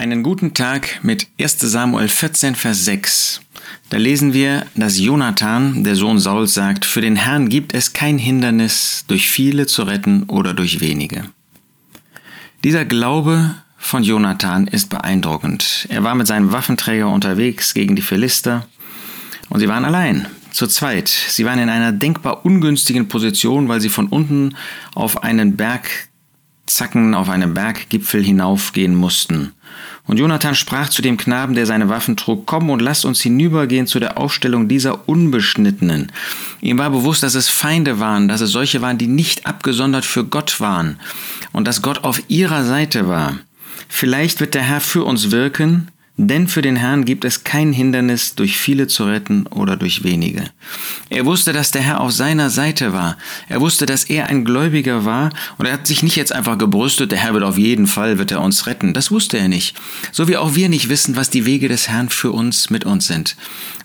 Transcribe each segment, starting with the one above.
Einen guten Tag mit 1 Samuel 14, Vers 6. Da lesen wir, dass Jonathan, der Sohn Sauls, sagt, für den Herrn gibt es kein Hindernis, durch viele zu retten oder durch wenige. Dieser Glaube von Jonathan ist beeindruckend. Er war mit seinem Waffenträger unterwegs gegen die Philister und sie waren allein, zu zweit. Sie waren in einer denkbar ungünstigen Position, weil sie von unten auf einen Berg Zacken auf einem Berggipfel hinaufgehen mussten. Und Jonathan sprach zu dem Knaben, der seine Waffen trug, Komm und lass uns hinübergehen zu der Aufstellung dieser Unbeschnittenen. Ihm war bewusst, dass es Feinde waren, dass es solche waren, die nicht abgesondert für Gott waren und dass Gott auf ihrer Seite war. Vielleicht wird der Herr für uns wirken, denn für den Herrn gibt es kein Hindernis, durch viele zu retten oder durch wenige. Er wusste, dass der Herr auf seiner Seite war. Er wusste, dass er ein Gläubiger war und er hat sich nicht jetzt einfach gebrüstet, der Herr wird auf jeden Fall, wird er uns retten. Das wusste er nicht. So wie auch wir nicht wissen, was die Wege des Herrn für uns mit uns sind.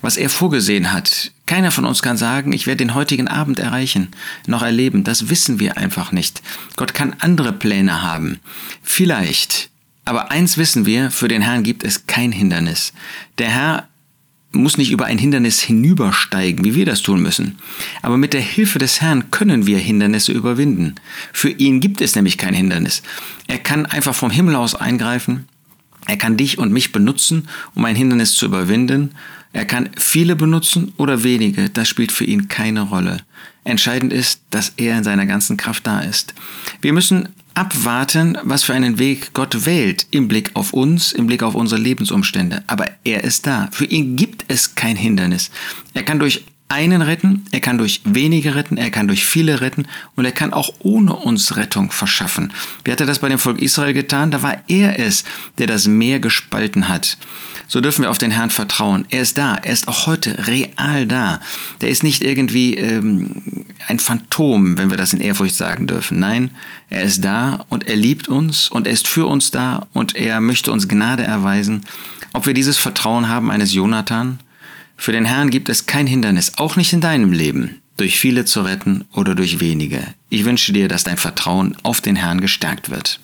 Was er vorgesehen hat. Keiner von uns kann sagen, ich werde den heutigen Abend erreichen, noch erleben. Das wissen wir einfach nicht. Gott kann andere Pläne haben. Vielleicht aber eins wissen wir, für den Herrn gibt es kein Hindernis. Der Herr muss nicht über ein Hindernis hinübersteigen, wie wir das tun müssen. Aber mit der Hilfe des Herrn können wir Hindernisse überwinden. Für ihn gibt es nämlich kein Hindernis. Er kann einfach vom Himmel aus eingreifen. Er kann dich und mich benutzen, um ein Hindernis zu überwinden. Er kann viele benutzen oder wenige, das spielt für ihn keine Rolle. Entscheidend ist, dass er in seiner ganzen Kraft da ist. Wir müssen abwarten, was für einen Weg Gott wählt im Blick auf uns, im Blick auf unsere Lebensumstände. Aber er ist da. Für ihn gibt es kein Hindernis. Er kann durch einen retten, er kann durch wenige retten, er kann durch viele retten und er kann auch ohne uns Rettung verschaffen. Wie hat er das bei dem Volk Israel getan? Da war er es, der das Meer gespalten hat. So dürfen wir auf den Herrn vertrauen. Er ist da, er ist auch heute real da. Der ist nicht irgendwie ähm, ein Phantom, wenn wir das in Ehrfurcht sagen dürfen. Nein, er ist da und er liebt uns und er ist für uns da und er möchte uns Gnade erweisen. Ob wir dieses Vertrauen haben eines Jonathan? Für den Herrn gibt es kein Hindernis, auch nicht in deinem Leben, durch viele zu retten oder durch wenige. Ich wünsche dir, dass dein Vertrauen auf den Herrn gestärkt wird.